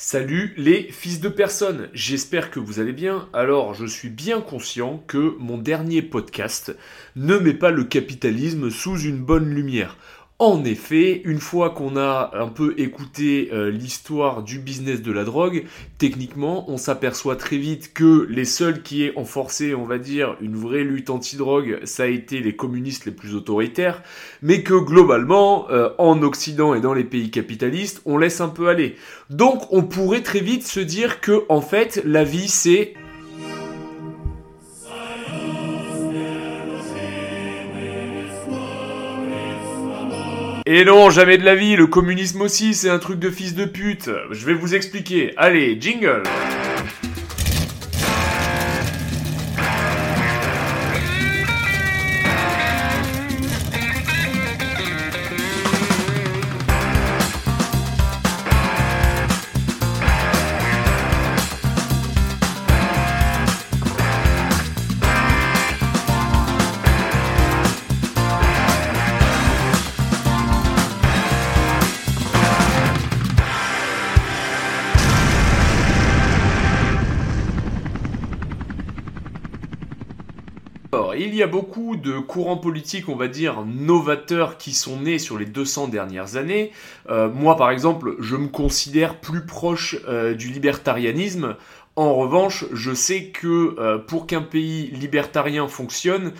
Salut les fils de personne, j'espère que vous allez bien. Alors je suis bien conscient que mon dernier podcast ne met pas le capitalisme sous une bonne lumière. En effet, une fois qu'on a un peu écouté euh, l'histoire du business de la drogue, techniquement, on s'aperçoit très vite que les seuls qui aient enforcé, on va dire, une vraie lutte anti-drogue, ça a été les communistes les plus autoritaires, mais que globalement, euh, en Occident et dans les pays capitalistes, on laisse un peu aller. Donc, on pourrait très vite se dire que, en fait, la vie, c'est Et non, jamais de la vie, le communisme aussi, c'est un truc de fils de pute. Je vais vous expliquer. Allez, jingle il y a beaucoup de courants politiques, on va dire, novateurs qui sont nés sur les 200 dernières années. Euh, moi, par exemple, je me considère plus proche euh, du libertarianisme. En revanche, je sais que euh, pour qu'un pays libertarien fonctionne,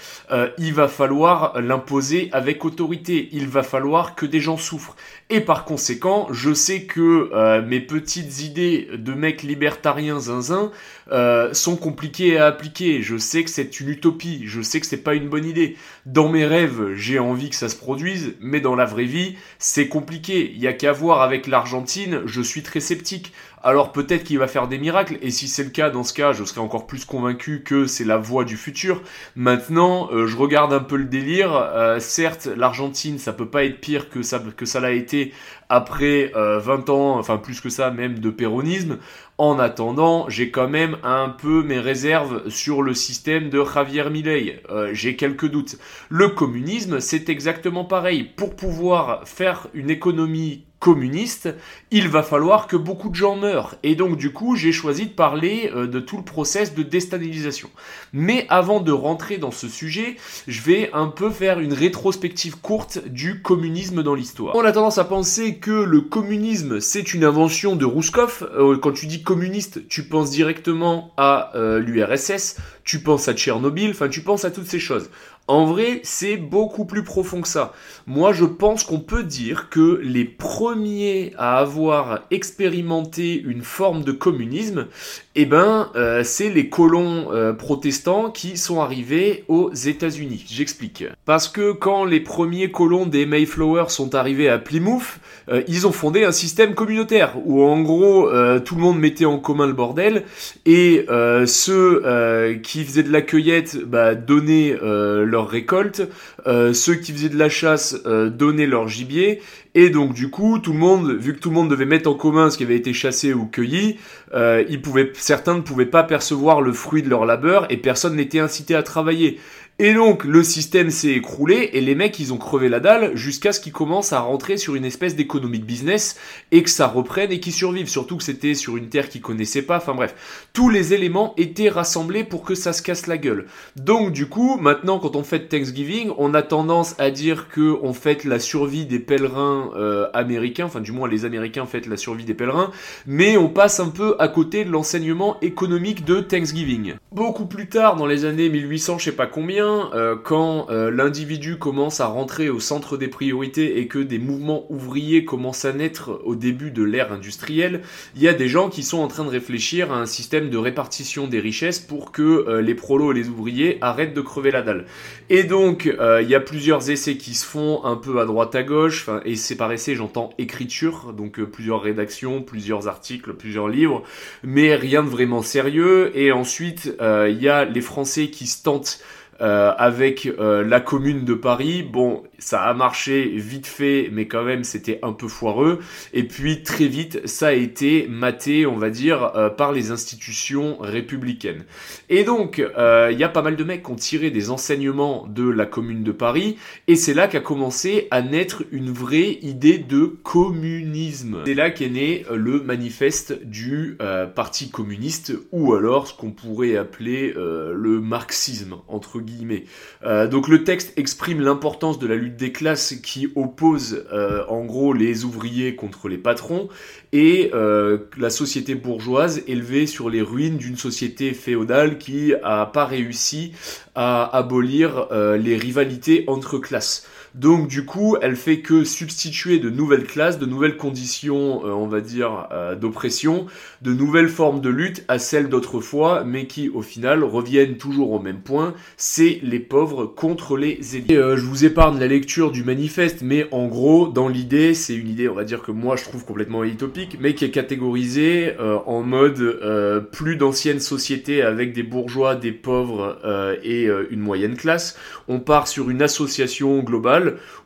il va falloir l'imposer avec autorité. Il va falloir que des gens souffrent. Et par conséquent, je sais que euh, mes petites idées de mec libertarien zinzin euh, sont compliquées à appliquer. Je sais que c'est une utopie, je sais que c'est pas une bonne idée. Dans mes rêves, j'ai envie que ça se produise, mais dans la vraie vie, c'est compliqué. Il y a qu'à voir avec l'Argentine, je suis très sceptique. Alors peut-être qu'il va faire des miracles, et si c'est le cas, dans ce cas, je serai encore plus convaincu que c'est la voie du futur. Maintenant, euh, je regarde un peu le délire. certes, l'Argentine, ça peut pas être pire que ça que ça l'a été après 20 euh, ans, enfin plus que ça même, de péronisme. En attendant, j'ai quand même un peu mes réserves sur le système de Javier Milei. Euh, j'ai quelques doutes. Le communisme, c'est exactement pareil. Pour pouvoir faire une économie communiste, il va falloir que beaucoup de gens meurent. Et donc du coup, j'ai choisi de parler euh, de tout le process de déstabilisation. Mais avant de rentrer dans ce sujet, je vais un peu faire une rétrospective courte du communisme dans l'histoire. On a tendance à penser que le communisme, c'est une invention de Rouskov. Euh, quand tu dis communiste, tu penses directement à euh, l'URSS, tu penses à Tchernobyl, enfin tu penses à toutes ces choses. En vrai, c'est beaucoup plus profond que ça. Moi, je pense qu'on peut dire que les premiers à avoir expérimenté une forme de communisme, eh ben, euh, c'est les colons euh, protestants qui sont arrivés aux États-Unis. J'explique. Parce que quand les premiers colons des Mayflower sont arrivés à Plymouth, euh, ils ont fondé un système communautaire où en gros tout le monde mettait en commun le bordel et ceux qui faisaient de la cueillette bah, donnaient leur récolte, euh, ceux qui faisaient de la chasse euh, donnaient leur gibier, et donc du coup, tout le monde, vu que tout le monde devait mettre en commun ce qui avait été chassé ou cueilli, euh, certains ne pouvaient pas percevoir le fruit de leur labeur, et personne n'était incité à travailler. Et donc le système s'est écroulé et les mecs ils ont crevé la dalle jusqu'à ce qu'ils commencent à rentrer sur une espèce d'économie de business et que ça reprenne et qu'ils survivent. Surtout que c'était sur une terre qu'ils connaissaient pas. Enfin bref, tous les éléments étaient rassemblés pour que ça se casse la gueule. Donc du coup, maintenant quand on fête Thanksgiving, on a tendance à dire que on fête la survie des pèlerins euh, américains. Enfin du moins les Américains fêtent la survie des pèlerins, mais on passe un peu à côté de l'enseignement économique de Thanksgiving. Beaucoup plus tard, dans les années 1800, je sais pas combien euh, quand euh, l'individu commence à rentrer au centre des priorités et que des mouvements ouvriers commencent à naître au début de l'ère industrielle, il y a des gens qui sont en train de réfléchir à un système de répartition des richesses pour que euh, les prolos et les ouvriers arrêtent de crever la dalle. Et donc, il y a plusieurs essais qui se font un peu à droite à gauche, et c'est par essai j'entends écriture, donc plusieurs rédactions, plusieurs articles, plusieurs livres, mais rien de vraiment sérieux. Et ensuite, il y a les Français qui se tentent avec euh, la commune de Paris. Bon, ça a marché vite fait, mais quand même c'était un peu foireux. Et puis très vite, ça a été maté, on va dire, euh, par les institutions républicaines. Et donc, euh, il y a pas mal de mecs qui ont tiré des enseignements de la Commune de Paris, et c'est là qu'a commencé à naître une vraie idée de communisme. C'est là qu'est né euh, le manifeste du Parti communiste, ou alors ce qu'on pourrait appeler le marxisme, entre guillemets. donc le texte exprime l'importance de la lutte des classes qui opposent euh, en gros les ouvriers contre les patrons et euh, la société bourgeoise élevée sur les ruines d'une société féodale qui a pas réussi à abolir euh, les rivalités entre classes. Donc du coup, elle fait que substituer de nouvelles classes, de nouvelles conditions, euh, on va dire, euh, d'oppression, de nouvelles formes de lutte à celles d'autrefois, mais qui au final reviennent toujours au même point, c'est les pauvres contre les élites. Euh, je vous épargne la lecture du manifeste, mais en gros, dans l'idée, c'est une idée, on va dire que moi je trouve complètement utopique, mais qui est catégorisée en mode plus d'anciennes sociétés avec des bourgeois, des pauvres et une moyenne classe. On part sur une association globale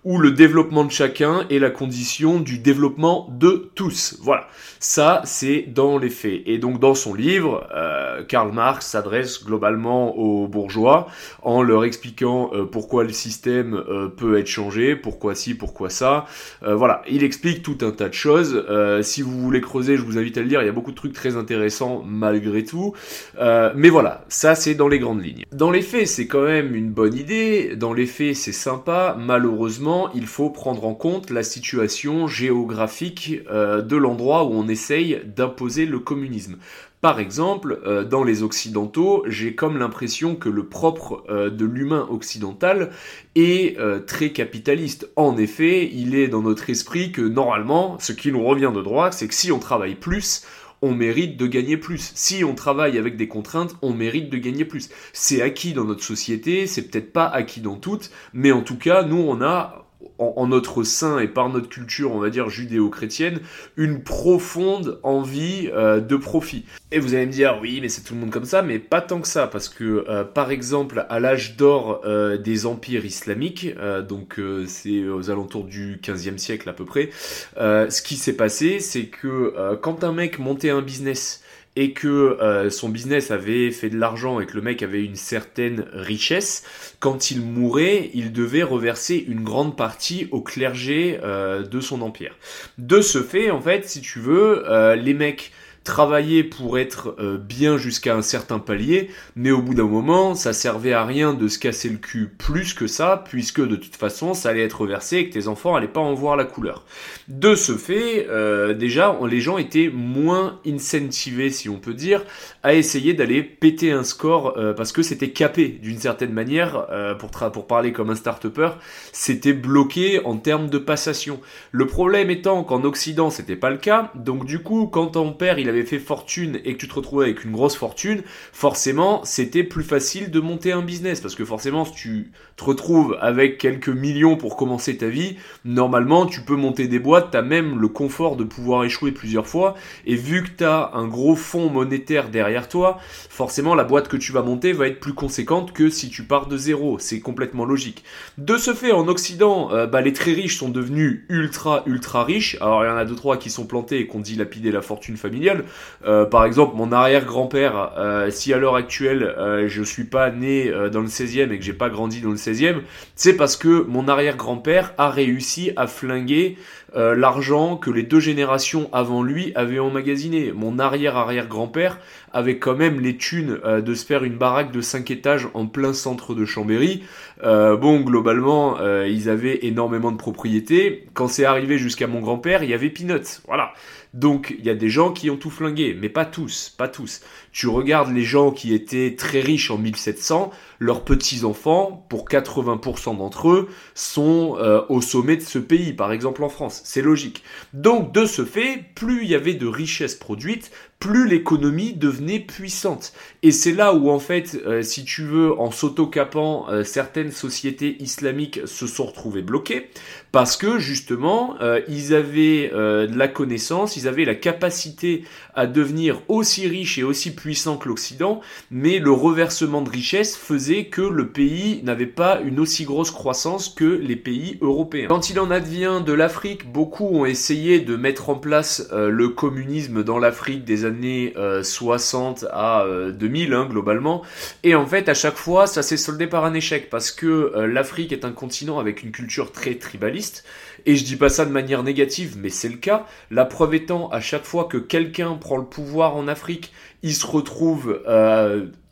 où le développement de chacun est la condition du développement de tous. Voilà, ça c'est dans les faits. Et donc dans son livre, euh, Karl Marx s'adresse globalement aux bourgeois en leur expliquant euh, pourquoi le système euh, peut être changé, pourquoi ci, pourquoi ça. voilà, il explique tout un tas de choses. si vous voulez creuser, je vous invite à le lire, il y a beaucoup de trucs très intéressants malgré tout. mais voilà, ça c'est dans les grandes lignes. Dans les faits, c'est quand même une bonne idée, dans les faits c'est sympa, malheureusement malheureusement, il faut prendre en compte la situation géographique euh, de l'endroit où on essaye d'imposer le communisme. Par exemple, euh, dans les Occidentaux, j'ai comme l'impression que le propre euh, de l'humain occidental est très capitaliste. En effet, il est dans notre esprit que normalement, ce qui nous revient de droit, c'est que si on travaille plus, on mérite de gagner plus. Si on travaille avec des contraintes, on mérite de gagner plus. C'est acquis dans notre société, c'est peut-être pas acquis dans toutes, mais en tout cas, nous, on a en, notre sein et par notre culture, on va dire judéo-chrétienne, une profonde envie euh, de profit. Et vous allez me dire, oui, mais c'est tout le monde comme ça, mais pas tant que ça, parce que euh, par exemple, à l'âge d'or euh, des empires islamiques, donc c'est aux alentours du 15e siècle à peu près, ce qui s'est passé, c'est que quand un mec montait un business, et que euh, son business avait fait de l'argent et que le mec avait une certaine richesse, quand il mourait, il devait reverser une grande partie au clergé euh, de son empire. De ce fait, en fait, si tu veux, euh, les mecs travailler pour être euh, bien jusqu'à un certain palier, mais au bout d'un moment, ça servait à rien de se casser le cul plus que ça, puisque de toute façon, ça allait être reversé et que tes enfants allaient pas en voir la couleur. De ce fait, euh, déjà, les gens étaient moins incentivés, si on peut dire, à essayer d'aller péter un score, euh, parce que c'était capé d'une certaine manière, pour, pour parler comme un start-upper, c'était bloqué en termes de passation. Le problème étant qu'en Occident, c'était pas le cas, donc du coup, quand ton père, il avait fait fortune et que tu te retrouvais avec une grosse fortune, forcément, c'était plus facile de monter un business. Parce que forcément, si tu te retrouves avec quelques millions pour commencer ta vie, normalement, tu peux monter des boîtes, tu as même le confort de pouvoir échouer plusieurs fois. Et vu que tu as un gros fonds monétaire derrière toi, forcément, la boîte que tu vas monter va être plus conséquente que si tu pars de zéro. C'est complètement logique. De ce fait, en Occident, euh, bah, les très riches sont devenus ultra, ultra riches. Alors, il y en a deux, trois qui sont plantés et qui ont dilapidé la fortune familiale. Euh, par exemple, mon arrière-grand-père, euh, si à l'heure actuelle euh, je suis pas né dans le 16e et que j'ai pas grandi dans le 16e, c'est parce que mon arrière-grand-père a réussi à flinguer l'argent que les deux générations avant lui avaient emmagasiné. Mon arrière-arrière-grand-père avait quand même les thunes de se faire une baraque de 5 étages en plein centre de Chambéry. bon, globalement, ils avaient énormément de propriétés. Quand c'est arrivé jusqu'à mon grand-père, il y avait Peanuts. Voilà. Donc il y a des gens qui ont tout flingué, mais pas tous, pas tous. Tu regardes les gens qui étaient très riches en 1700, leurs petits-enfants, pour 80% d'entre eux, sont euh, au sommet de ce pays, par exemple en France. c'est logique. Donc de ce fait, plus il y avait de richesses produites, plus l'économie devenait puissante. Et c'est là où en fait, euh, si tu veux, en s'autocapant, euh, certaines sociétés islamiques se sont retrouvées bloquées parce que justement, ils avaient de la connaissance, ils avaient la capacité à devenir aussi riches et aussi puissants que l'Occident, mais le reversement de richesses faisait que le pays n'avait pas une aussi grosse croissance que les pays européens. Quand il en advient de l'Afrique, beaucoup ont essayé de mettre en place le communisme dans l'Afrique des années années 60 euh, à 2000 euh, hein, globalement. Et en fait, à chaque fois, ça s'est soldé par un échec parce que euh, l'Afrique est un continent avec une culture très tribaliste. Et je dis pas ça de manière négative, mais c'est le cas. La preuve étant, à chaque fois que quelqu'un prend le pouvoir en Afrique, il se retrouve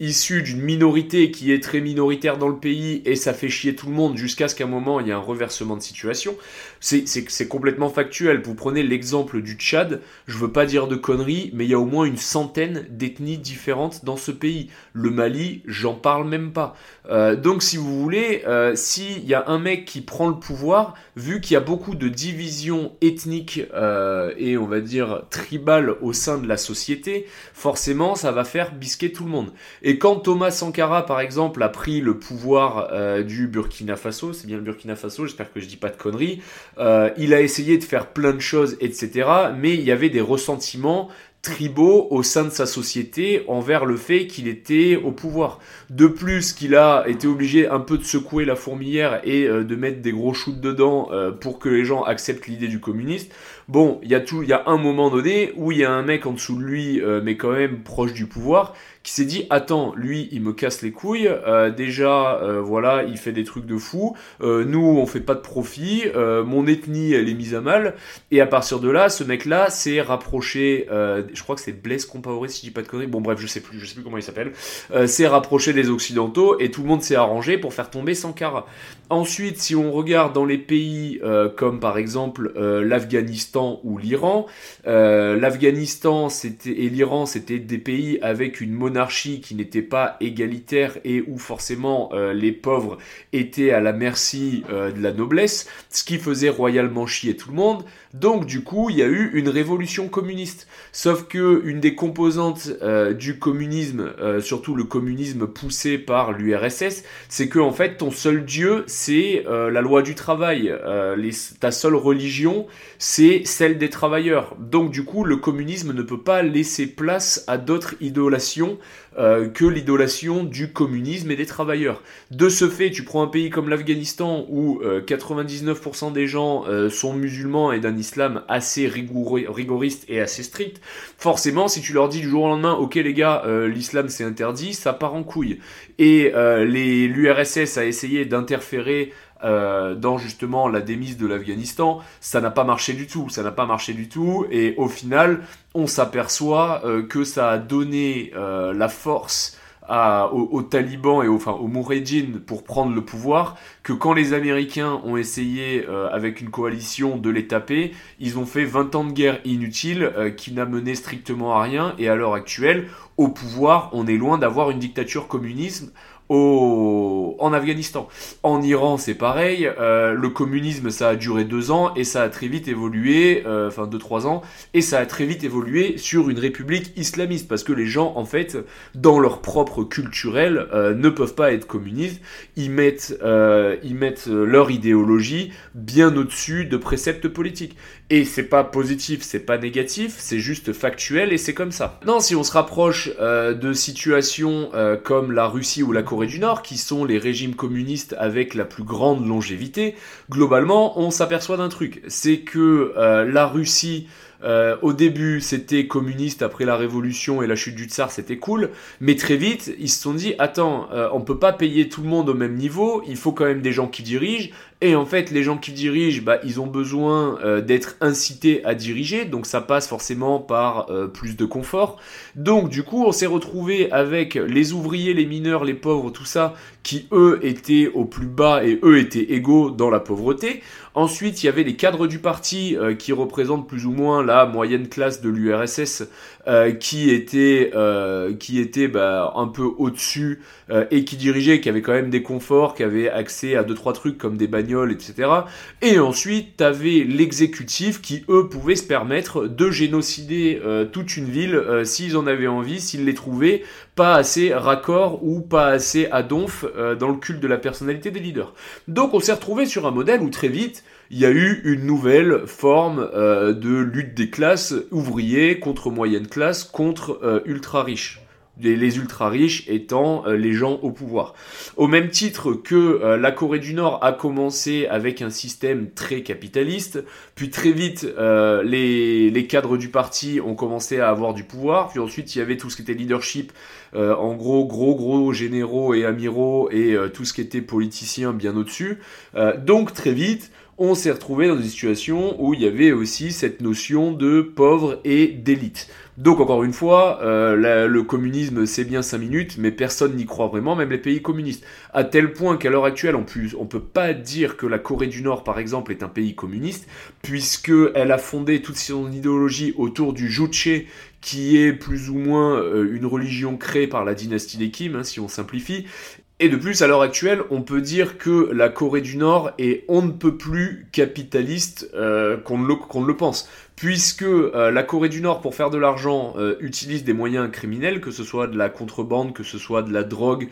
issu d'une minorité qui est très minoritaire dans le pays et ça fait chier tout le monde jusqu'à ce qu'à un moment il y ait un reversement de situation. C'est complètement factuel. Vous prenez l'exemple du Tchad, je veux pas dire de conneries, mais il y a au moins une centaine d'ethnies différentes dans ce pays. Le Mali, j'en parle même pas. Euh, donc si vous voulez, euh, s'il y a un mec qui prend le pouvoir, vu qu'il y a beaucoup de divisions ethniques euh, et on va dire tribales au sein de la société, forcément ça va faire bisquer tout le monde. Et quand Thomas Sankara, par exemple, a pris le pouvoir euh, du Burkina Faso, c'est bien le Burkina Faso, j'espère que je dis pas de conneries, euh, il a essayé de faire plein de choses, etc. Mais il y avait des ressentiments tribaux au sein de sa société envers le fait qu'il était au pouvoir. De plus, qu'il a été obligé un peu de secouer la fourmilière et euh, de mettre des gros shoots dedans pour que les gens acceptent l'idée du communiste. Bon, il y a tout, il y a un moment donné où il y a un mec en dessous de lui, mais quand même proche du pouvoir, qui s'est dit attends lui il me casse les couilles euh, déjà euh, voilà il fait des trucs de fou euh, nous on fait pas de profit mon ethnie elle est mise à mal et à partir de là ce mec là s'est rapproché je crois que c'est Blaise Compaoré si je dis pas de conneries bon bref je sais plus je sais plus comment il s'appelle s'est rapproché des occidentaux et tout le monde s'est arrangé pour faire tomber Sankara. Ensuite si on regarde dans les pays comme par exemple l'Afghanistan ou l'Iran l'Afghanistan c'était et l'Iran c'était des pays avec une monnaie monarchie qui n'était pas égalitaire et où forcément euh, les pauvres étaient à la merci euh, de la noblesse, ce qui faisait royalement chier tout le monde. Donc du coup, il y a eu une révolution communiste. Sauf que une des composantes euh, du communisme, surtout le communisme poussé par l'URSS, c'est que en fait ton seul dieu c'est la loi du travail. Les, ta seule religion c'est celle des travailleurs. Donc du coup, le communisme ne peut pas laisser place à d'autres idolations euh, que l'idolation du communisme et des travailleurs. De ce fait, tu prends un pays comme l'Afghanistan où 99% euh, des gens euh, sont musulmans et d'un islam assez rigoriste et assez strict, forcément, si tu leur dis du jour au lendemain, ok les gars, l'islam c'est interdit, ça part en couille. Et l'URSS a essayé d'interférer euh, dans justement la démise de l'Afghanistan, ça n'a pas marché du tout, ça n'a pas marché du tout, et au final, on s'aperçoit euh, que ça a donné euh, la force aux, talibans et aux, enfin, aux Mouredjin pour prendre le pouvoir, que quand les Américains ont essayé avec une coalition de les taper, ils ont fait 20 ans de guerre inutile qui n'a mené strictement à rien, et à l'heure actuelle, au pouvoir, on est loin d'avoir une dictature communiste en Afghanistan. En Iran, c'est pareil. Euh, le communisme, ça a duré deux ans et ça a très vite évolué, euh, enfin deux trois ans, et ça a très vite évolué sur une république islamiste parce que les gens, en fait, dans leur propre culturel, euh, ne peuvent pas être communistes. Ils mettent, ils mettent leur idéologie bien au-dessus de préceptes politiques. Et c'est pas positif, c'est pas négatif, c'est juste factuel et c'est comme ça. Non, si on se rapproche de situations comme la Russie ou la Corée du Nord, qui sont les régimes communistes avec la plus grande longévité, globalement, on s'aperçoit d'un truc, c'est que euh, la Russie euh, au début, c'était communiste. Après la révolution et la chute du tsar, c'était cool. Mais très vite, ils se sont dit attends, euh, on peut pas payer tout le monde au même niveau. Il faut quand même des gens qui dirigent. Et en fait, les gens qui dirigent, bah, ils ont besoin euh, d'être incités à diriger. Donc ça passe forcément par plus de confort. Donc du coup, on s'est retrouvé avec les ouvriers, les mineurs, les pauvres, tout ça, qui eux étaient au plus bas et eux étaient égaux dans la pauvreté. Ensuite, il y avait les cadres du parti euh, qui représentent plus ou moins la moyenne classe de l'URSS, euh, qui étaient, euh, qui était bah, un peu au-dessus et qui dirigeaient, qui avaient quand même des conforts, qui avaient accès à deux trois trucs comme des bagnoles etc. Et ensuite, t'avais l'exécutif qui, eux, pouvaient se permettre de génocider euh, toute une ville euh, s'ils en avaient envie, s'ils les trouvaient pas assez raccord ou pas assez à donf euh, dans le culte de la personnalité des leaders. Donc on s'est retrouvé sur un modèle où très vite, il y a eu une nouvelle forme de lutte des classes ouvriers contre moyenne classe contre ultra riches les, ultra riches étant euh, les gens au pouvoir. Au même titre que euh, la Corée du Nord a commencé avec un système très capitaliste, puis très vite euh, les, les, cadres du parti ont commencé à avoir du pouvoir, puis ensuite il y avait tout ce qui était leadership, en gros gros gros généraux et amiraux et tout ce qui était politicien bien au-dessus. donc très vite, on s'est retrouvé dans une situation où il y avait aussi cette notion de pauvre et d'élite. Donc encore une fois, euh, le communisme c'est bien 5 minutes, mais personne n'y croit vraiment, même les pays communistes. À tel point qu'à l'heure actuelle, on ne peut pas dire que la Corée du Nord, par exemple, est un pays communiste, puisqu'elle a fondé toute son idéologie autour du Juche, qui est plus ou moins euh, une religion créée par la dynastie des Kim, hein, si on simplifie, et de plus, à l'heure actuelle, on peut dire que la Corée du Nord est on ne peut plus capitaliste euh, qu'on ne, le pense. Puisque euh, la Corée du Nord, pour faire de l'argent, euh, utilise des moyens criminels, que ce soit de la contrebande, que ce soit de la drogue,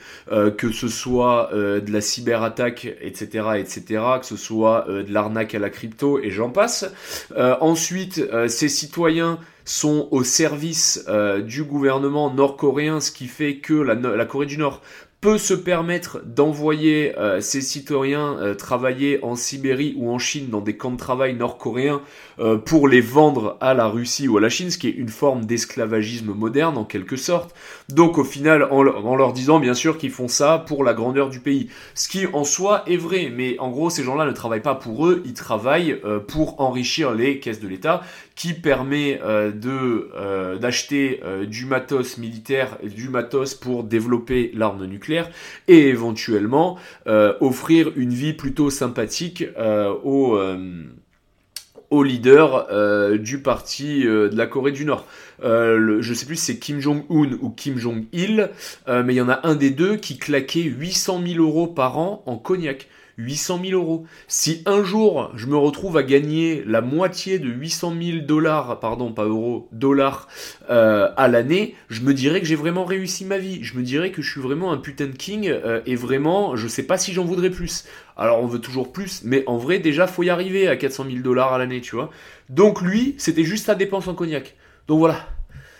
que ce soit de la cyberattaque, etc., etc., que ce soit de l'arnaque à la crypto, et j'en passe. ensuite, ces citoyens sont au service du gouvernement nord-coréen, ce qui fait que la, la Corée du Nord peut se permettre d'envoyer euh, ses citoyens euh, travailler en Sibérie ou en Chine dans des camps de travail nord-coréens euh, pour les vendre à la Russie ou à la Chine, ce qui est une forme d'esclavagisme moderne en quelque sorte. Donc au final, en, en leur disant bien sûr qu'ils font ça pour la grandeur du pays, ce qui en soi est vrai, mais en gros ces gens-là ne travaillent pas pour eux, ils travaillent pour enrichir les caisses de l'État, qui permet de d'acheter du matos militaire, du matos pour développer l'arme nucléaire et éventuellement euh, offrir une vie plutôt sympathique euh, aux, euh, leaders du parti de la Corée du Nord. Je je sais plus si c'est Kim Jong-un ou Kim Jong-il, mais il y en a un des deux qui claquait 800 000 euros par an en cognac. 800 000 euros. Si un jour je me retrouve à gagner la moitié de 800 000 dollars, pardon, pas euros, dollars euh, à l'année, je me dirais que j'ai vraiment réussi ma vie. Je me dirais que je suis vraiment un putain de king euh, et vraiment, je sais pas si j'en voudrais plus. Alors on veut toujours plus, mais en vrai déjà faut y arriver à 400 000 dollars à l'année, tu vois. Donc lui, c'était juste sa dépense en cognac. Donc voilà,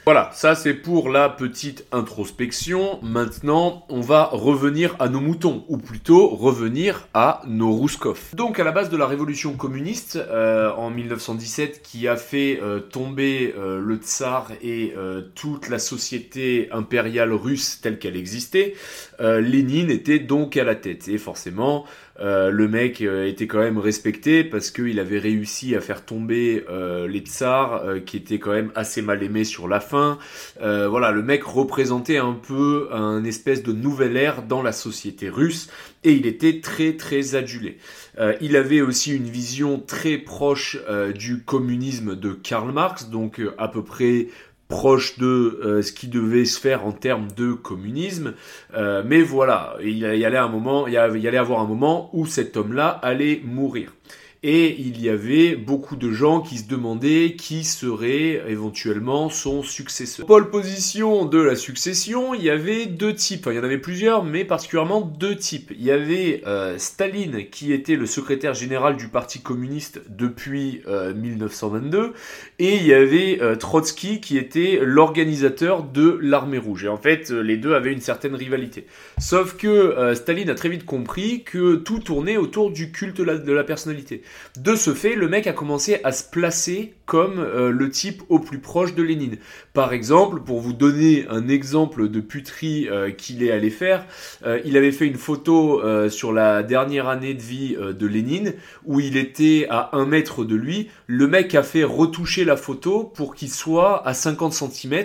voilà, ça c'est pour la petite introspection. Maintenant, on va revenir à nos moutons, ou plutôt revenir à nos Rouskov. Donc à la base de la révolution communiste euh, en 1917 qui a fait euh, tomber euh, le tsar et toute la société impériale russe telle qu'elle existait, Lénine était donc à la tête. Et forcément, euh, le mec euh, était quand même respecté parce qu'il avait réussi à faire tomber euh, les tsars qui étaient quand même assez mal aimés sur la fin. voilà, le mec représentait un peu un espèce de nouvelle ère dans la société russe et il était très très adulé. il avait aussi une vision très proche du communisme de Karl Marx, donc à peu près proche de euh, ce qui devait se faire en termes de communisme. Euh, mais voilà, il y allait un moment, il y allait avoir un moment où cet homme-là allait mourir et il y avait beaucoup de gens qui se demandaient qui serait éventuellement son successeur. Pole position de la succession, il y avait deux types, il y en avait plusieurs, mais particulièrement deux types. Il y avait euh, Staline qui était le secrétaire général du Parti communiste depuis 1922, euh, et il y avait euh, Trotsky qui était l'organisateur de l'armée rouge. Et en fait, les deux avaient une certaine rivalité. Sauf que Staline a très vite compris que tout tournait autour du culte de la personnalité. De ce fait, le mec a commencé à se placer comme euh, le type au plus proche de Lénine. Par exemple, pour vous donner un exemple de puterie euh, qu'il est allé faire, euh, il avait fait une photo sur la dernière année de vie de Lénine où il était à un mètre de lui. Le mec a fait retoucher la photo pour qu'il soit à 50 cm,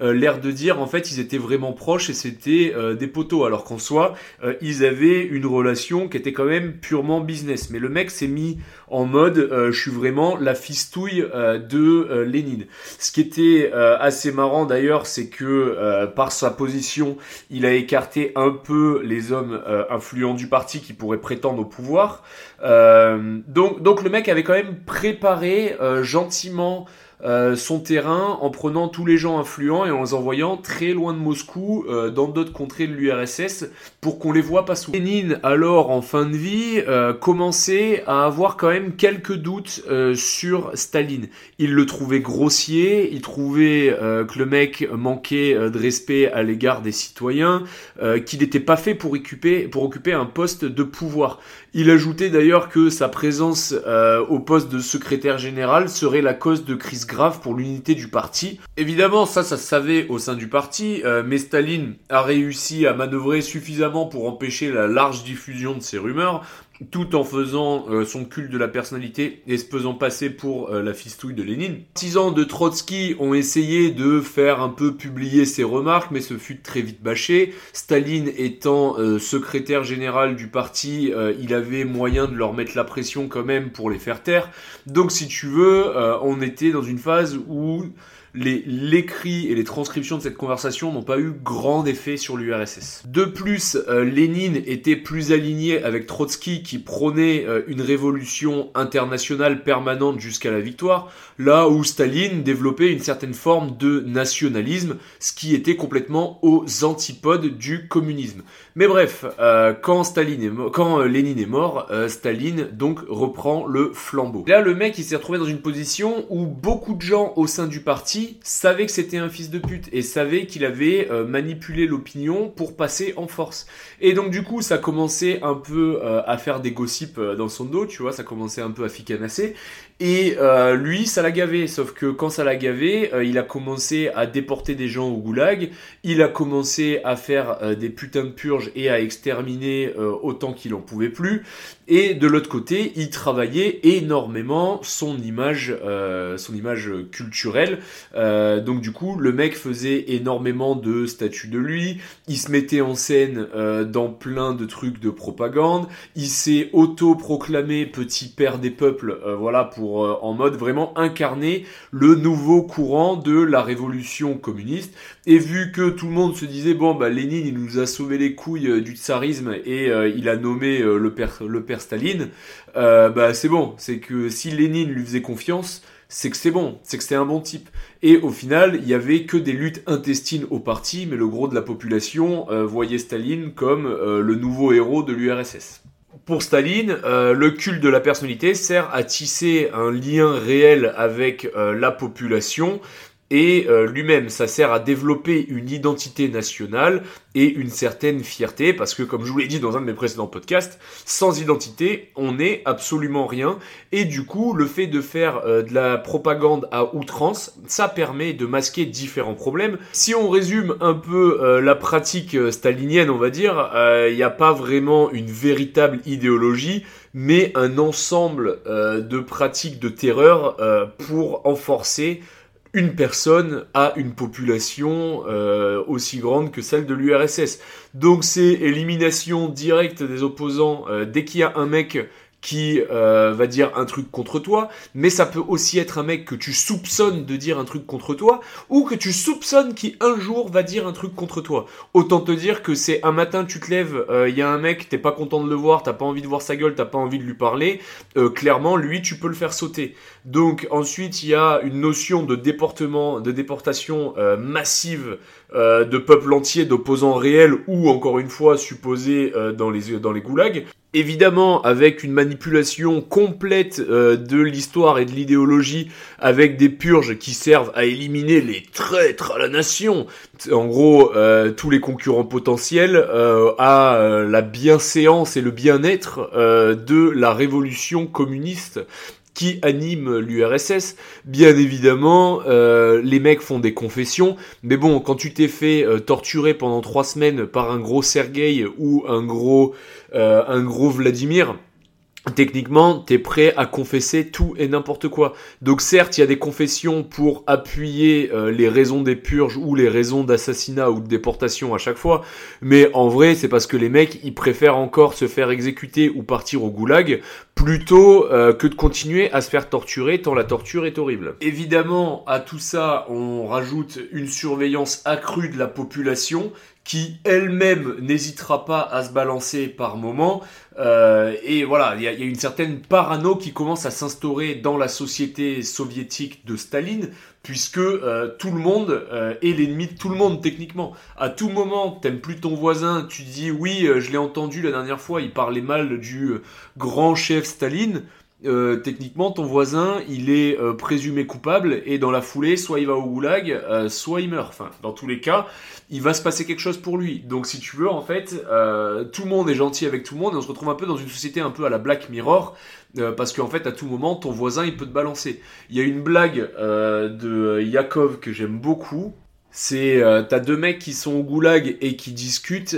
l'air de dire en fait ils étaient vraiment proches et c'était des poteaux, alors qu'en soi ils avaient une relation qui était quand même purement business. Mais le mec s'est mis en mode je suis vraiment la fistouille de Lénine. Ce qui était assez marrant d'ailleurs, c'est que par sa position, il a écarté un peu les hommes influents du parti qui pourraient prétendre au pouvoir. donc, donc le mec avait quand même préparé gentiment euh, son terrain en prenant tous les gens influents et en les envoyant très loin de Moscou, euh, dans d'autres contrées de l'URSS, pour qu'on les voit pas souvent. Lénine, alors en fin de vie, euh, commençait à avoir quand même quelques doutes sur Staline. Il le trouvait grossier, il trouvait que le mec manquait de respect à l'égard des citoyens, qu'il n'était pas fait pour occuper un poste de pouvoir. Il ajoutait d'ailleurs que sa présence au poste de secrétaire général serait la cause de crise grave pour l'unité du parti. Évidemment, ça, ça se savait au sein du parti, euh, mais Staline a réussi à manœuvrer suffisamment pour empêcher la large diffusion de ces rumeurs, tout en faisant euh, son culte de la personnalité et se faisant passer pour euh, la fistouille de Lénine. Six ans de Trotsky ont essayé de faire un peu publier ses remarques, mais ce fut très vite bâché. Staline étant euh, secrétaire général du parti, il avait moyen de leur mettre la pression quand même pour les faire taire. Donc si tu veux, on était dans une phase où l'écrit et les transcriptions de cette conversation n'ont pas eu grand effet sur l'URSS. De plus, euh, Lénine était plus aligné avec Trotsky qui prônait euh, une révolution internationale permanente jusqu'à la victoire, là où Staline développait une certaine forme de nationalisme, ce qui était complètement aux antipodes du communisme. Mais bref, euh, quand Staline est quand Lénine est mort, Staline donc reprend le flambeau. Là, le mec il s'est retrouvé dans une position où beaucoup de gens au sein du parti savait que c'était un fils de pute et savait qu'il avait euh, manipulé l'opinion pour passer en force. Et donc du coup, ça commençait un peu euh, à faire des gossips euh, dans son dos, tu vois, ça commençait un peu à ficanasser. Et lui, ça l'a gavé. Sauf que quand ça l'a gavé, il a commencé à déporter des gens au goulag, il a commencé à faire des putains de purges et à exterminer autant qu'il en pouvait plus. Et de l'autre côté, il travaillait énormément son image, son image culturelle. Euh, donc du coup, le mec faisait énormément de statues de lui, il se mettait en scène euh, dans plein de trucs de propagande, il s'est auto-proclamé petit père des peuples, euh, voilà, pour en mode vraiment incarner le nouveau courant de la révolution communiste. Et vu que tout le monde se disait bon bah Lénine il nous a sauvé les couilles du tsarisme et il a nommé le père le père Staline, bah c'est bon, c'est que si Lénine lui faisait confiance c'est que c'est bon, c'est que c'est un bon type. Et au final, il y avait que des luttes intestines au parti, mais le gros de la population euh, voyait Staline comme euh, le nouveau héros de l'URSS. Pour Staline, euh, le culte de la personnalité sert à tisser un lien réel avec la population, et euh, lui-même. Ça sert à développer une identité nationale et une certaine fierté, parce que comme je vous l'ai dit dans un de mes précédents podcasts, sans identité, on n'est absolument rien. Et du coup, le fait de faire euh, de la propagande à outrance, ça permet de masquer différents problèmes. Si on résume un peu euh, la pratique stalinienne, on va dire, il n'y a pas vraiment une véritable idéologie, mais un ensemble de pratiques de terreur pour renforcer une personne a une population euh, aussi grande que celle de l'URSS. Donc c'est élimination directe des opposants euh, dès qu'il y a un mec qui euh, va dire un truc contre toi, mais ça peut aussi être un mec que tu soupçonnes de dire un truc contre toi, ou que tu soupçonnes qui un jour va dire un truc contre toi. Autant te dire que c'est un matin tu te lèves, il euh, y a un mec, t'es pas content de le voir, t'as pas envie de voir sa gueule, t'as pas envie de lui parler, euh, clairement lui tu peux le faire sauter. Donc ensuite il y a une notion de déportement, de déportation massive de peuple entier, d'opposants réels ou encore une fois supposés dans les dans les goulags. Évidemment avec une manipulation complète euh, de l'histoire et de l'idéologie, avec des purges qui servent à éliminer les traîtres à la nation, en gros euh, tous les concurrents potentiels, euh, à la bienséance et le bien-être de la révolution communiste qui anime l'URSS. Bien évidemment, euh, les mecs font des confessions, mais bon, quand tu t'es fait euh, torturer pendant trois semaines par un gros Sergueï ou un gros, euh, un gros Vladimir, techniquement, t'es prêt à confesser tout et n'importe quoi. Donc certes, il y a des confessions pour appuyer euh, les raisons des purges ou les raisons d'assassinat ou de déportation à chaque fois, mais en vrai, c'est parce que les mecs, ils préfèrent encore se faire exécuter ou partir au goulag plutôt euh, que de continuer à se faire torturer tant la torture est horrible. Évidemment, à tout ça, on rajoute une surveillance accrue de la population qui elle-même n'hésitera pas à se balancer par moment. Euh, et voilà, il y, a une certaine parano qui commence à s'instaurer dans la société soviétique de Staline, puisque euh, tout le monde euh, est l'ennemi de tout le monde techniquement. À tout moment, t'aimes plus ton voisin, tu dis oui, je l'ai entendu la dernière fois, il parlait mal du grand chef Staline. Euh, techniquement, ton voisin, il est euh, présumé coupable et dans la foulée, soit il va au goulag, euh, soit il meurt. Enfin, dans tous les cas, il va se passer quelque chose pour lui. Donc, si tu veux, en fait, tout le monde est gentil avec tout le monde et on se retrouve un peu dans une société un peu à la Black Mirror parce qu'en fait, à tout moment, ton voisin, il peut te balancer. Il y a une blague de Yakov que j'aime beaucoup. C'est t'as deux mecs qui sont au goulag et qui discutent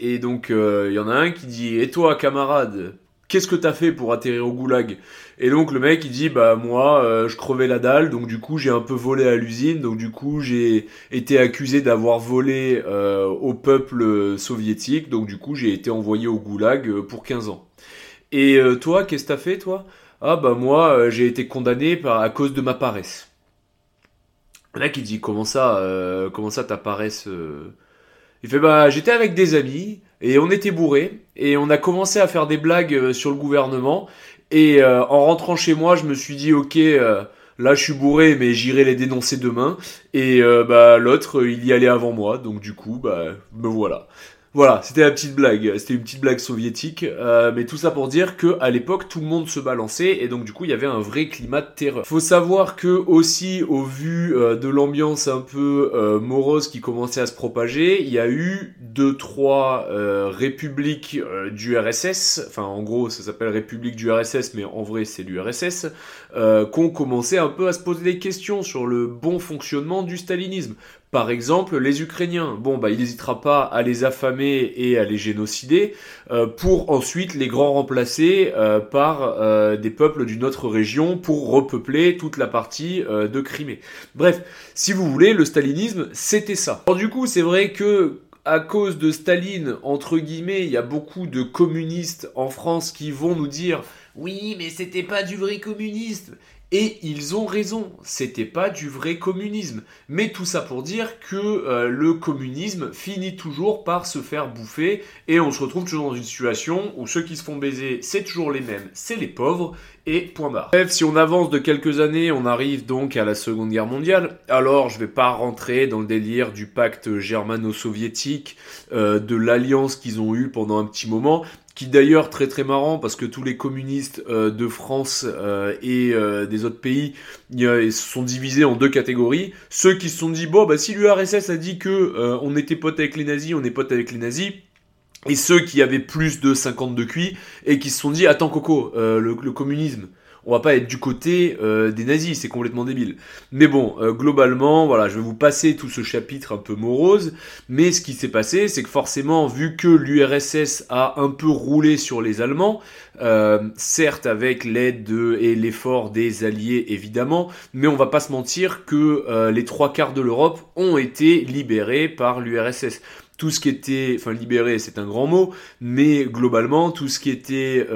et donc il y en a un qui dit et toi camarade? Qu'est-ce que t'as fait pour atterrir au goulag Et donc le mec il dit bah moi euh, je crevais la dalle donc du coup j'ai un peu volé à l'usine donc du coup j'ai été accusé d'avoir volé euh, au peuple soviétique donc du coup j'ai été envoyé au goulag euh, pour 15 ans. Et toi qu'est-ce que t'as fait toi? Ah bah moi j'ai été condamné à cause de ma paresse. Le mec il dit comment ça comment ça ta paresse Il fait bah j'étais avec des amis et on était bourrés et on a commencé à faire des blagues euh, sur le gouvernement. Et euh, en rentrant chez moi je me suis dit ok euh, là je suis bourré mais j'irai les dénoncer demain. Et bah l'autre il y allait avant moi. Donc du coup bah me voilà voilà, c'était la petite blague. C'était une petite blague soviétique, euh, mais tout ça pour dire que à l'époque tout le monde se balançait et donc du coup il y avait un vrai climat de terreur. Faut savoir que aussi au vu euh, de l'ambiance un peu euh, morose qui commençait à se propager, il y a eu deux trois républiques du RSS, enfin en gros ça s'appelle République du RSS, mais en vrai c'est l'URSS, qu'on commençait un peu à se poser des questions sur le bon fonctionnement du stalinisme. Par exemple, les Ukrainiens, bon bah il n'hésitera pas à les affamer et à les génocider euh, pour ensuite les grands remplacer euh, par euh, des peuples d'une autre région pour repeupler toute la partie de Crimée. Bref, si vous voulez, le stalinisme c'était ça. Alors du coup, c'est vrai que à cause de Staline, entre guillemets, il y a beaucoup de communistes en France qui vont nous dire oui, mais c'était pas du vrai communisme. Et ils ont raison, c'était pas du vrai communisme. Mais tout ça pour dire que euh, le communisme finit toujours par se faire bouffer et on se retrouve toujours dans une situation où ceux qui se font baiser, c'est toujours les mêmes, c'est les pauvres et point barre. Bref, si on avance de quelques années, on arrive donc à la Seconde Guerre mondiale. Alors, je vais pas rentrer dans le délire du pacte germano-soviétique, euh, de l'alliance qu'ils ont eue pendant un petit moment, qui d'ailleurs très très marrant parce que tous les communistes euh, de France euh, et euh, des autres pays sont divisés en deux catégories. Ceux qui se sont dit bon bah si l'URSS a dit que on était potes avec les nazis, on est potes avec les nazis. Et ceux qui avaient plus de 50 de QI et qui se sont dit attends Coco, le communisme on va pas être du côté euh, des nazis, c'est complètement débile. Mais bon, euh, globalement, voilà, je vais vous passer tout ce chapitre un peu morose, mais ce qui s'est passé, c'est que forcément, vu que l'URSS a un peu roulé sur les Allemands, euh, certes avec l'aide et l'effort des Alliés évidemment, mais on va pas se mentir que les trois quarts de l'Europe ont été libérés par l'URSS tout ce qui était, enfin libéré c'est un grand mot, mais globalement tout ce qui était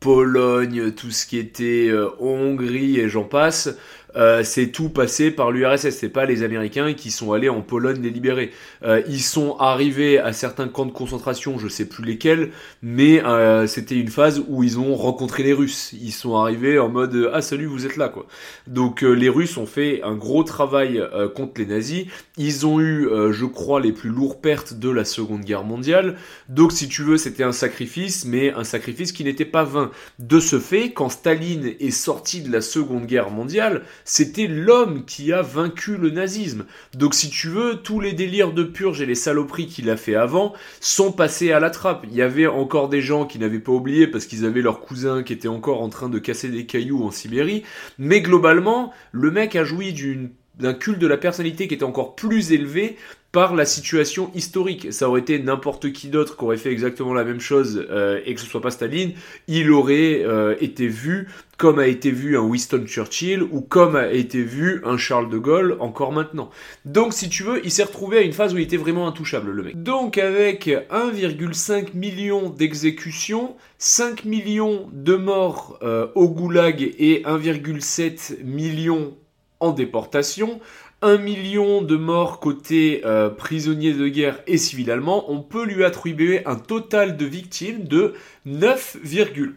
Pologne, tout ce qui était euh, Hongrie et j'en passe, euh, c'est tout passé par l'URSS. C'est pas les Américains qui sont allés en Pologne les libérer. Euh, ils sont arrivés à certains camps de concentration, je sais plus lesquels, mais euh, c'était une phase où ils ont rencontré les Russes. Ils sont arrivés en mode ah salut vous êtes là quoi. Donc les Russes ont fait un gros travail contre les nazis. Ils ont eu, je crois, les plus lourdes pertes de la Seconde Guerre mondiale. Donc si tu veux, c'était un sacrifice, mais un sacrifice qui n'était pas vain. De ce fait, quand Staline est sorti de la Seconde Guerre mondiale, c'était l'homme qui a vaincu le nazisme. Donc si tu veux, tous les délires de purge et les saloperies qu'il a fait avant sont passés à la trappe. Il y avait encore des gens qui n'avaient pas oublié parce qu'ils avaient leur cousin qui était encore en train de casser des cailloux en Sibérie, mais globalement, le mec a joui d'une d'un culte de la personnalité qui était encore plus élevé par la situation historique. Ça aurait été n'importe qui d'autre qui aurait fait exactement la même chose euh, et que ce soit pas Staline, il aurait euh, été vu comme a été vu un Winston Churchill ou comme a été vu un Charles de Gaulle encore maintenant. Donc si tu veux, il s'est retrouvé à une phase où il était vraiment intouchable le mec. Donc avec 1,5 million d'exécutions, 5 millions de morts euh, au goulag et 1,7 million en déportation, 1 million de morts côté euh, prisonniers de guerre et civils allemands, on peut lui attribuer un total de victimes de 9,2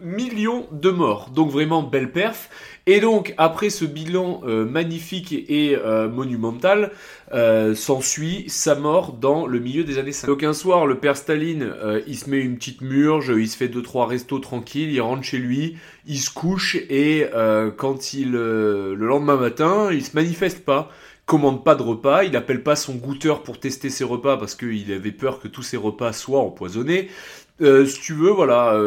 millions de morts. Donc vraiment belle perf. Et donc, après ce bilan euh, magnifique et euh, monumental, euh, s'ensuit sa mort dans le milieu des années 50. Donc un soir, le père Staline, il se met une petite murge, il se fait deux trois restos tranquilles, il rentre chez lui, il se couche et quand il le lendemain matin, il se manifeste pas commande pas de repas, il appelle pas son goûteur pour tester ses repas parce qu'il avait peur que tous ses repas soient empoisonnés. si tu veux, voilà,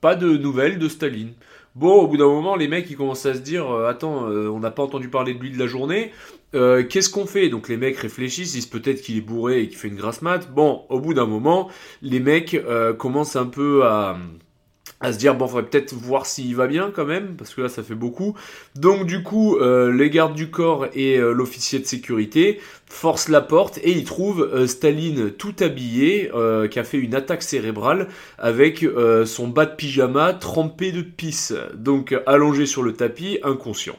pas de nouvelles de Staline. Bon, au bout d'un moment, les mecs, ils commencent à se dire, euh, attends, euh, on n'a pas entendu parler de lui de la journée, euh, qu'est-ce qu'on fait? Donc les mecs réfléchissent, ils disent peut-être qu'il est bourré et qu'il fait une grasse mat. Bon, au bout d'un moment, les mecs commencent un peu à à se dire bon faudrait peut-être voir s'il va bien quand même parce que là ça fait beaucoup. Donc du coup euh, les gardes du corps et euh, l'officier de sécurité forcent la porte et ils trouvent euh, Staline tout habillé qui a fait une attaque cérébrale avec son bas de pyjama trempé de pisse. Donc allongé sur le tapis inconscient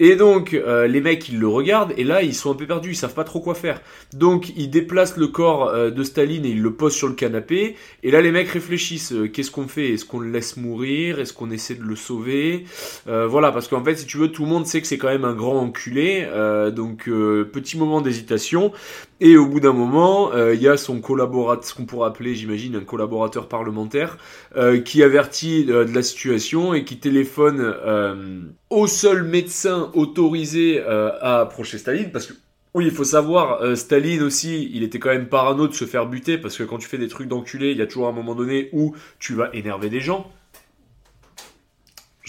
et donc, euh, les mecs, ils le regardent, et là, ils sont un peu perdus, ils savent pas trop quoi faire. Donc, ils déplacent le corps euh, de Staline et ils le posent sur le canapé. Et là, les mecs réfléchissent, euh, qu'est-ce qu'on fait? Est-ce qu'on le laisse mourir? Est-ce qu'on essaie de le sauver? Voilà, parce qu'en fait, si tu veux, tout le monde sait que c'est quand même un grand enculé. donc, petit moment d'hésitation. Et au bout d'un moment, il y a son collaborateur, ce qu'on pourrait appeler, j'imagine, un collaborateur parlementaire, qui avertit de la situation et qui téléphone au seul médecin autorisé euh, à approcher Staline, parce que oui, il faut savoir, euh, Staline aussi, il était quand même parano de se faire buter, parce que quand tu fais des trucs d'enculé, il y a toujours un moment donné où tu vas énerver des gens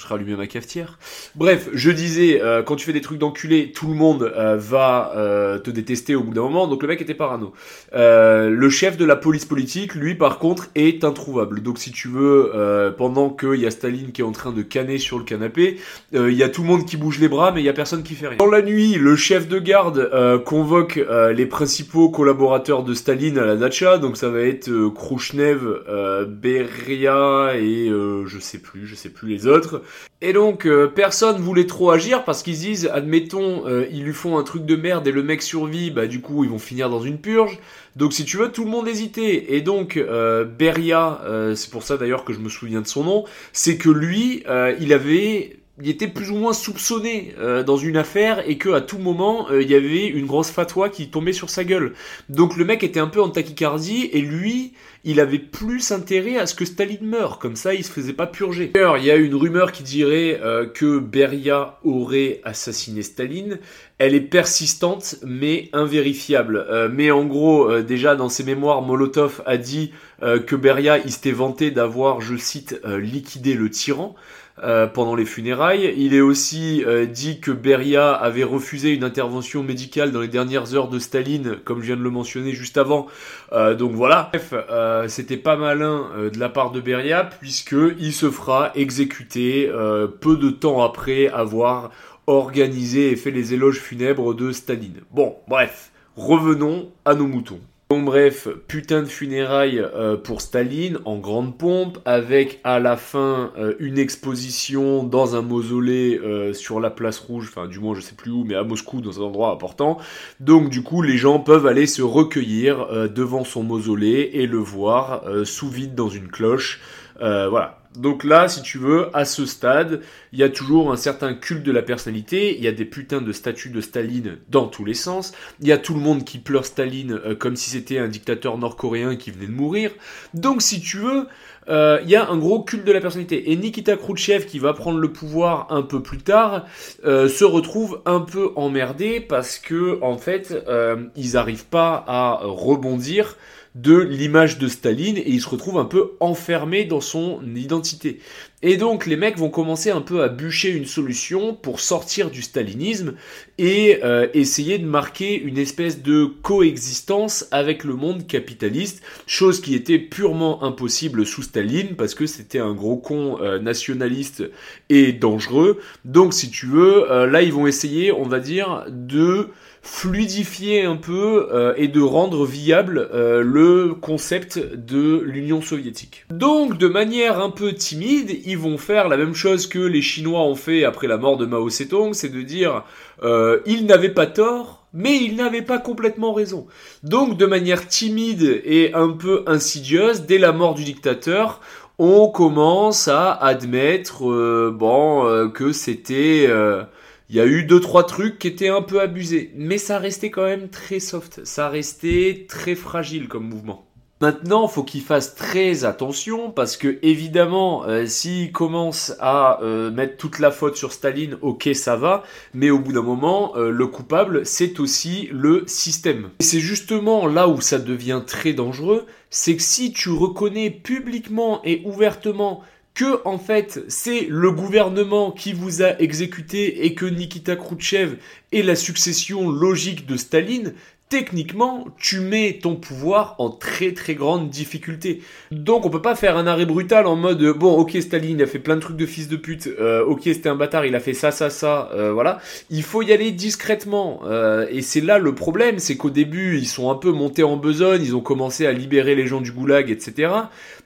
je ma cafetière. Bref, je disais, euh, quand tu fais des trucs d'enculé, tout le monde euh, va euh, te détester au bout d'un moment, donc le mec était parano. le chef de la police politique, lui, par contre, est introuvable. Donc si tu veux, pendant qu'il y a Staline qui est en train de canner sur le canapé, il y a tout le monde qui bouge les bras, mais il y a personne qui fait rien. Dans la nuit, le chef de garde convoque les principaux collaborateurs de Staline à la dacha, donc ça va être Khrushchev, Beria et je sais plus, je sais plus les autres. Et donc euh, personne voulait trop agir parce qu'ils disent, admettons, euh, ils lui font un truc de merde et le mec survit, bah du coup ils vont finir dans une purge. Donc si tu veux, tout le monde hésitait. Et donc euh, Beria, c'est pour ça d'ailleurs que je me souviens de son nom, c'est que lui, il avait il était plus ou moins soupçonné euh, dans une affaire et que à tout moment euh, il y avait une grosse fatwa qui tombait sur sa gueule. Donc le mec était un peu en tachycardie et lui, il avait plus intérêt à ce que Staline meure, comme ça il se faisait pas purger. D'ailleurs, il y a une rumeur qui dirait euh, que Beria aurait assassiné Staline. Elle est persistante mais invérifiable. mais en gros, déjà dans ses mémoires, Molotov a dit que Beria il s'était vanté d'avoir, je cite, liquidé le tyran. Euh, pendant les funérailles. Il est aussi euh, dit que Beria avait refusé une intervention médicale dans les dernières heures de Staline, comme je viens de le mentionner juste avant. Euh, donc voilà. Bref, c'était pas malin de la part de Beria, puisque il se fera exécuter peu de temps après avoir organisé et fait les éloges funèbres de Staline. Bon, bref, revenons à nos moutons. Bref, putain de funérailles euh, pour Staline en grande pompe, avec à la fin euh, une exposition dans un mausolée euh, sur la place rouge, enfin du moins je sais plus où, mais à Moscou dans un endroit important. Donc du coup les gens peuvent aller se recueillir devant son mausolée et le voir sous vide dans une cloche. voilà, donc là, si tu veux, à ce stade, il y a toujours un certain culte de la personnalité, il y a des putains de statues de Staline dans tous les sens, il y a tout le monde qui pleure Staline euh, comme si c'était un dictateur nord-coréen qui venait de mourir. Donc si tu veux, euh, il y a un gros culte de la personnalité. Et Nikita Khrouchtchev, qui va prendre le pouvoir un peu plus tard, euh, se retrouve un peu emmerdé parce que, en fait, ils n'arrivent pas à rebondir de l'image de Staline et il se retrouve un peu enfermé dans son identité. Et donc les mecs vont commencer un peu à bûcher une solution pour sortir du stalinisme et euh, essayer de marquer une espèce de coexistence avec le monde capitaliste, chose qui était purement impossible sous Staline parce que c'était un gros con euh, nationaliste et dangereux. Donc si tu veux, euh, là ils vont essayer, on va dire, de fluidifier un peu euh, et de rendre viable euh, le concept de l'Union soviétique. Donc de manière un peu timide, ils vont faire la même chose que les Chinois ont fait après la mort de Mao Zedong, c'est de dire euh, ils n'avaient pas tort, mais ils n'avaient pas complètement raison. Donc de manière timide et un peu insidieuse, dès la mort du dictateur, on commence à admettre bon que c'était il y a eu deux trois trucs qui étaient un peu abusés, mais ça restait quand même très soft, ça restait très fragile comme mouvement. Maintenant, faut qu'il fasse très attention parce que évidemment, euh, s'il commence à euh, mettre toute la faute sur Staline, ok, ça va, mais au bout d'un moment, euh, le coupable, c'est aussi le système. Et c'est justement là où ça devient très dangereux, c'est que si tu reconnais publiquement et ouvertement que en fait c'est le gouvernement qui vous a exécuté et que Nikita Khrouchtchev est la succession logique de Staline, techniquement, tu mets ton pouvoir en très très grande difficulté. Donc on peut pas faire un arrêt brutal en mode bon ok Staline il a fait plein de trucs de fils de pute, euh, ok c'était un bâtard, il a fait ça ça ça, euh, voilà. Il faut y aller discrètement euh, et c'est là le problème, c'est qu'au début ils sont un peu montés en besogne, ils ont commencé à libérer les gens du goulag etc.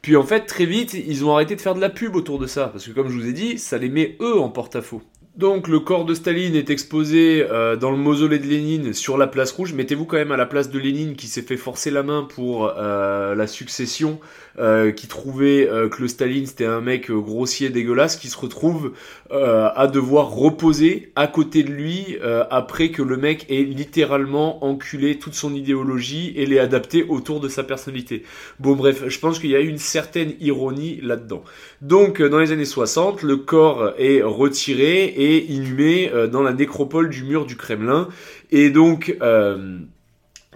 Puis en fait très vite ils ont arrêté de faire de la pub autour de ça parce que comme je vous ai dit ça les met eux en porte-à-faux. Donc le corps de Staline est exposé euh, dans le mausolée de Lénine sur la place rouge. Mettez-vous quand même à la place de Lénine qui s'est fait forcer la main pour euh, la succession, euh, qui trouvait que le Staline c'était un mec grossier, dégueulasse, qui se retrouve à devoir reposer à côté de lui après que le mec ait littéralement enculé toute son idéologie et l'ait adapté autour de sa personnalité. Bon bref, je pense qu'il y a une certaine ironie là-dedans. Donc dans les années 60, le corps est retiré et inhumé euh, dans la nécropole du mur du Kremlin. Et donc, euh,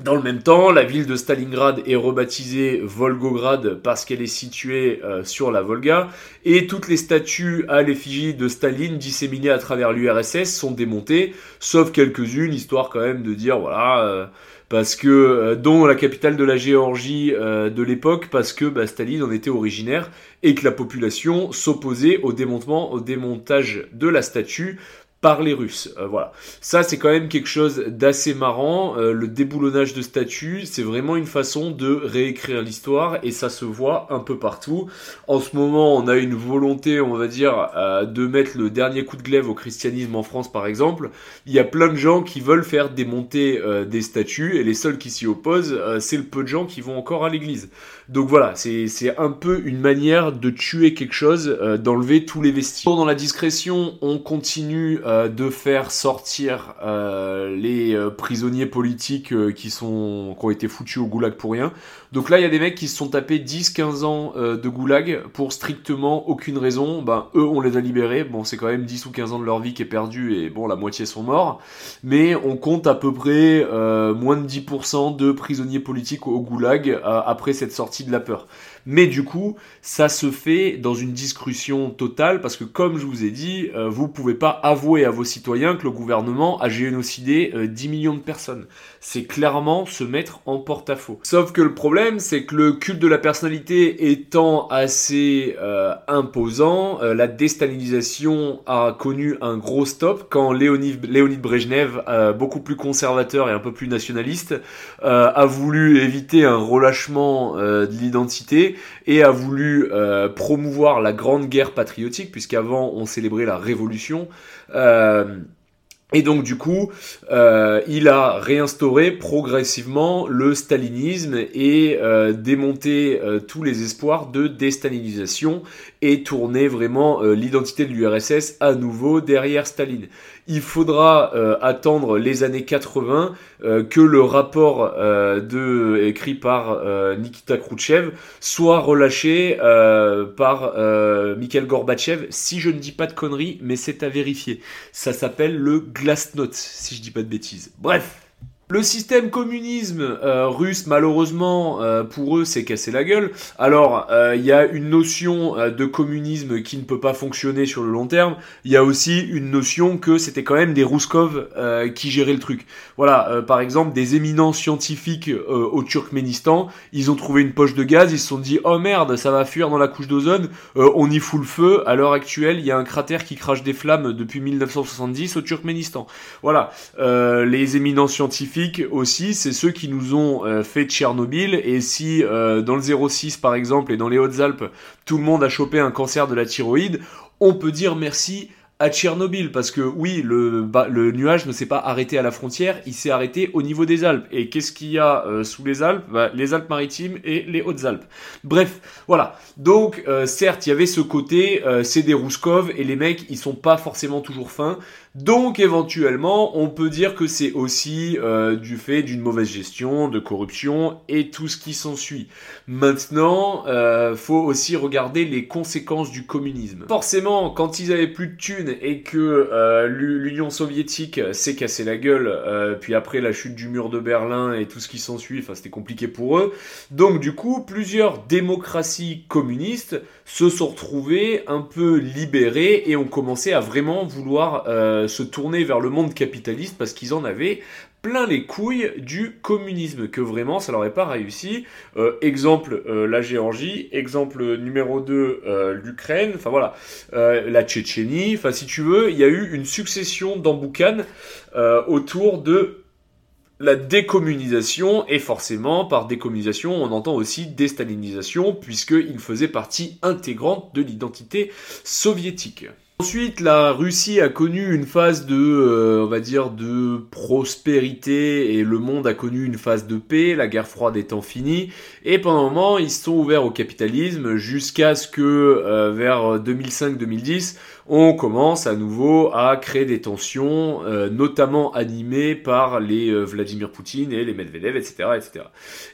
dans le même temps, la ville de Stalingrad est rebaptisée Volgograd parce qu'elle est située euh, sur la Volga, et toutes les statues à l'effigie de Staline disséminées à travers l'URSS sont démontées, sauf quelques-unes, histoire quand même de dire, voilà, parce que dont la capitale de la Géorgie de l'époque, parce que bah, Staline en était originaire, et que la population s'opposait au démontement, au démontage de la statue par les Russes. Euh, voilà. Ça, c'est quand même quelque chose d'assez marrant. Euh, le déboulonnage de statues, c'est vraiment une façon de réécrire l'histoire et ça se voit un peu partout. En ce moment, on a une volonté, on va dire, euh, de mettre le dernier coup de glaive au christianisme en France, par exemple. Il y a plein de gens qui veulent faire démonter des statues et les seuls qui s'y opposent, c'est le peu de gens qui vont encore à l'église. Donc voilà, c'est un peu une manière de tuer quelque chose, d'enlever tous les vestiges. Dans la discrétion, on continue euh, de faire sortir euh, les euh, prisonniers politiques qui sont qui ont été foutus au goulag pour rien. Donc là, il y a des mecs qui se sont tapés 10-15 ans de goulag pour strictement aucune raison. Ben eux, on les a libérés. Bon, c'est quand même 10 ou 15 ans de leur vie qui est perdu et bon, la moitié sont morts. Mais on compte à peu près moins de 10% de prisonniers politiques au goulag après cette sortie de la peur. Mais du coup, ça se fait dans une discussion totale parce que comme je vous ai dit, euh, vous pouvez pas avouer à vos citoyens que le gouvernement a génocidé 10 euh, millions de personnes. C'est clairement se mettre en porte-à-faux. Sauf que le problème, c'est que le culte de la personnalité étant assez euh, imposant, la déstalinisation a connu un gros stop quand Léonid, Léonid Brejnev, beaucoup plus conservateur et un peu plus nationaliste, a voulu éviter un relâchement de l'identité et a voulu euh, promouvoir la grande guerre patriotique, puisqu'avant on célébrait la révolution. Euh, et donc du coup, euh, il a réinstauré progressivement le stalinisme et démonté tous les espoirs de déstalinisation et tourné vraiment l'identité de l'URSS à nouveau derrière Staline il faudra euh, attendre les années 80 euh, que le rapport euh, de, écrit par Nikita Khrouchtchev soit relâché par Mikhail Gorbatchev, si je ne dis pas de conneries, mais c'est à vérifier. Ça s'appelle le Glasnost, si je dis pas de bêtises. Bref, Le système communisme euh, russe, malheureusement, euh, pour eux, c'est cassé la gueule. Alors, euh, il y a une notion de communisme qui ne peut pas fonctionner sur le long terme. Il y a aussi une notion que c'était quand même des Rouskov qui géraient le truc. Voilà, par exemple, des éminents scientifiques au Turkménistan, ils ont trouvé une poche de gaz, ils se sont dit, oh merde, ça va fuir dans la couche d'ozone, on y fout le feu. À l'heure actuelle, il y a un cratère qui crache des flammes depuis 1970 au Turkménistan. Voilà, les éminents scientifiques aussi, c'est ceux qui nous ont euh, fait Tchernobyl. Et si euh, dans le 06 par exemple et dans les Hautes-Alpes, tout le monde a chopé un cancer de la thyroïde, on peut dire merci à Tchernobyl, parce que oui, le, nuage ne s'est pas arrêté à la frontière, il s'est arrêté au niveau des Alpes. Et qu'est-ce qu'il y a euh, sous les Alpes? Bah, Les Alpes-Maritimes et les Hautes-Alpes. Bref, voilà. Donc, certes, il y avait ce côté, c'est des Rouskov, et les mecs, ils sont pas forcément toujours fins. Donc éventuellement, on peut dire que c'est aussi euh, du fait d'une mauvaise gestion, de corruption et tout ce qui s'ensuit. Maintenant, euh, faut aussi regarder les conséquences du communisme. Forcément, quand ils avaient plus de thunes et que euh, l'Union soviétique s'est cassé la gueule, euh, puis après la chute du mur de Berlin et tout ce qui s'ensuit, enfin c'était compliqué pour eux. Donc du coup, plusieurs démocraties communistes se sont retrouvées un peu libérées et ont commencé à vraiment vouloir euh, se tourner vers le monde capitaliste parce qu'ils en avaient plein les couilles du communisme, que vraiment ça leur est pas réussi. Euh, exemple euh, la Géorgie, exemple numéro 2 l'Ukraine, enfin voilà, la Tchétchénie, enfin si tu veux, il y a eu une succession d'emboucanes autour de la décommunisation, et forcément, par décommunisation, on entend aussi déstalinisation, puisqu'il faisait partie intégrante de l'identité soviétique. Ensuite, la Russie a connu une phase de, euh, on va dire, de prospérité et le monde a connu une phase de paix, la guerre froide étant finie. Et pendant un moment, ils se sont ouverts au capitalisme jusqu'à ce que, euh, vers 2005-2010, on commence à nouveau à créer des tensions, euh, notamment animées par les Vladimir Poutine et les Medvedev, etc., etc.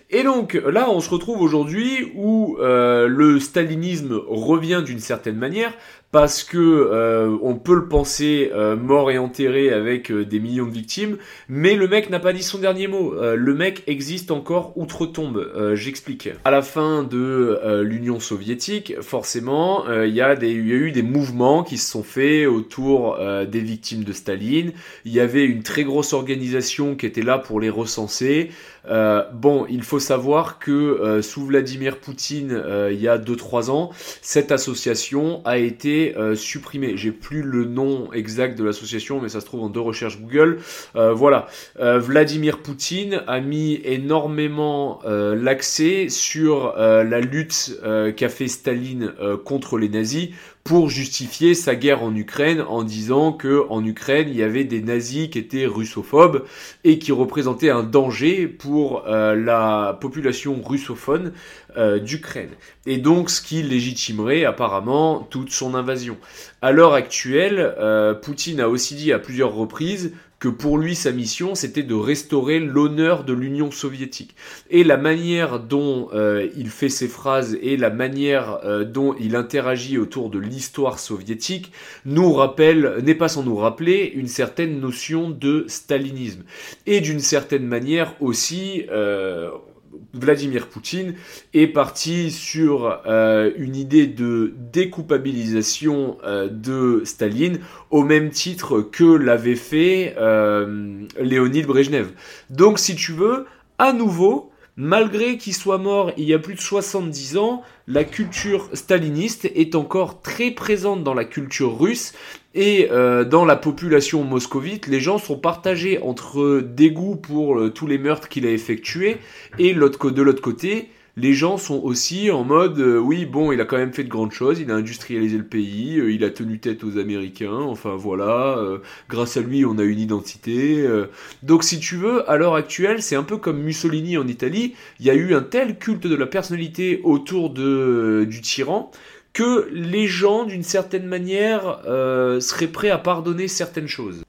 Et donc là, on se retrouve aujourd'hui où le stalinisme revient d'une certaine manière, parce que euh, on peut le penser euh, mort et enterré avec euh, des millions de victimes, mais le mec n'a pas dit son dernier mot. le mec existe encore outre-tombe. J'explique. À la fin de l'Union soviétique, forcément, il y, y a eu des mouvements qui se sont faits autour des victimes de Staline. Il y avait une très grosse organisation qui était là pour les recenser. Bon, il faut savoir que sous Vladimir Poutine, il y a 2-3 ans, cette association a été euh, supprimé. J'ai plus le nom exact de l'association, mais ça se trouve en deux recherches Google. Euh, voilà, euh, Vladimir Poutine a mis énormément l'accès sur la lutte qu'a fait Staline contre les nazis pour justifier sa guerre en Ukraine en disant que en Ukraine il y avait des nazis qui étaient russophobes et qui représentaient un danger pour euh, la population russophone euh, d'Ukraine. Et donc ce qui légitimerait apparemment toute son invasion. À l'heure actuelle, euh, Poutine a aussi dit à plusieurs reprises que pour lui sa mission c'était de restaurer l'honneur de l'Union soviétique. Et la manière dont euh, il fait ses phrases et la manière euh, dont il interagit autour de l'histoire soviétique nous rappelle, n'est pas sans nous rappeler une certaine notion de stalinisme. Et d'une certaine manière aussi, euh, Vladimir Poutine est parti sur euh, une idée de découpabilisation euh, de Staline au même titre que l'avait fait euh, Léonid Brejnev. Donc si tu veux, à nouveau, malgré qu'il soit mort il y a plus de 70 ans, la culture staliniste est encore très présente dans la culture russe et euh, dans la population moscovite, les gens sont partagés entre dégoût pour euh, tous les meurtres qu'il a effectués et de l'autre côté, les gens sont aussi en mode euh, oui bon il a quand même fait de grandes choses, il a industrialisé le pays, il a tenu tête aux Américains, enfin voilà, grâce à lui on a une identité. Donc si tu veux, à l'heure actuelle c'est un peu comme Mussolini en Italie, il y a eu un tel culte de la personnalité autour de, du tyran que les gens, d'une certaine manière, euh, seraient prêts à pardonner certaines choses.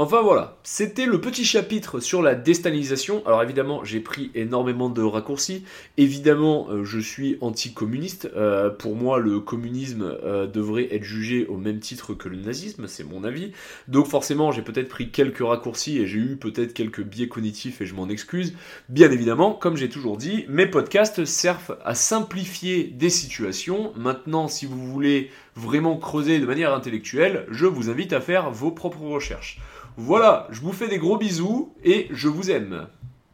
Enfin voilà, c'était le petit chapitre sur la déstalinisation. Alors évidemment, j'ai pris énormément de raccourcis. Évidemment, euh, je suis anticommuniste. Euh, pour moi, le communisme euh, devrait être jugé au même titre que le nazisme, c'est mon avis. Donc forcément, j'ai peut-être pris quelques raccourcis et j'ai eu peut-être quelques biais cognitifs et je m'en excuse. Bien évidemment, comme j'ai toujours dit, mes podcasts servent à simplifier des situations. Maintenant, si vous voulez vraiment creuser de manière intellectuelle, je vous invite à faire vos propres recherches. Voilà, je vous fais des gros bisous et je vous aime.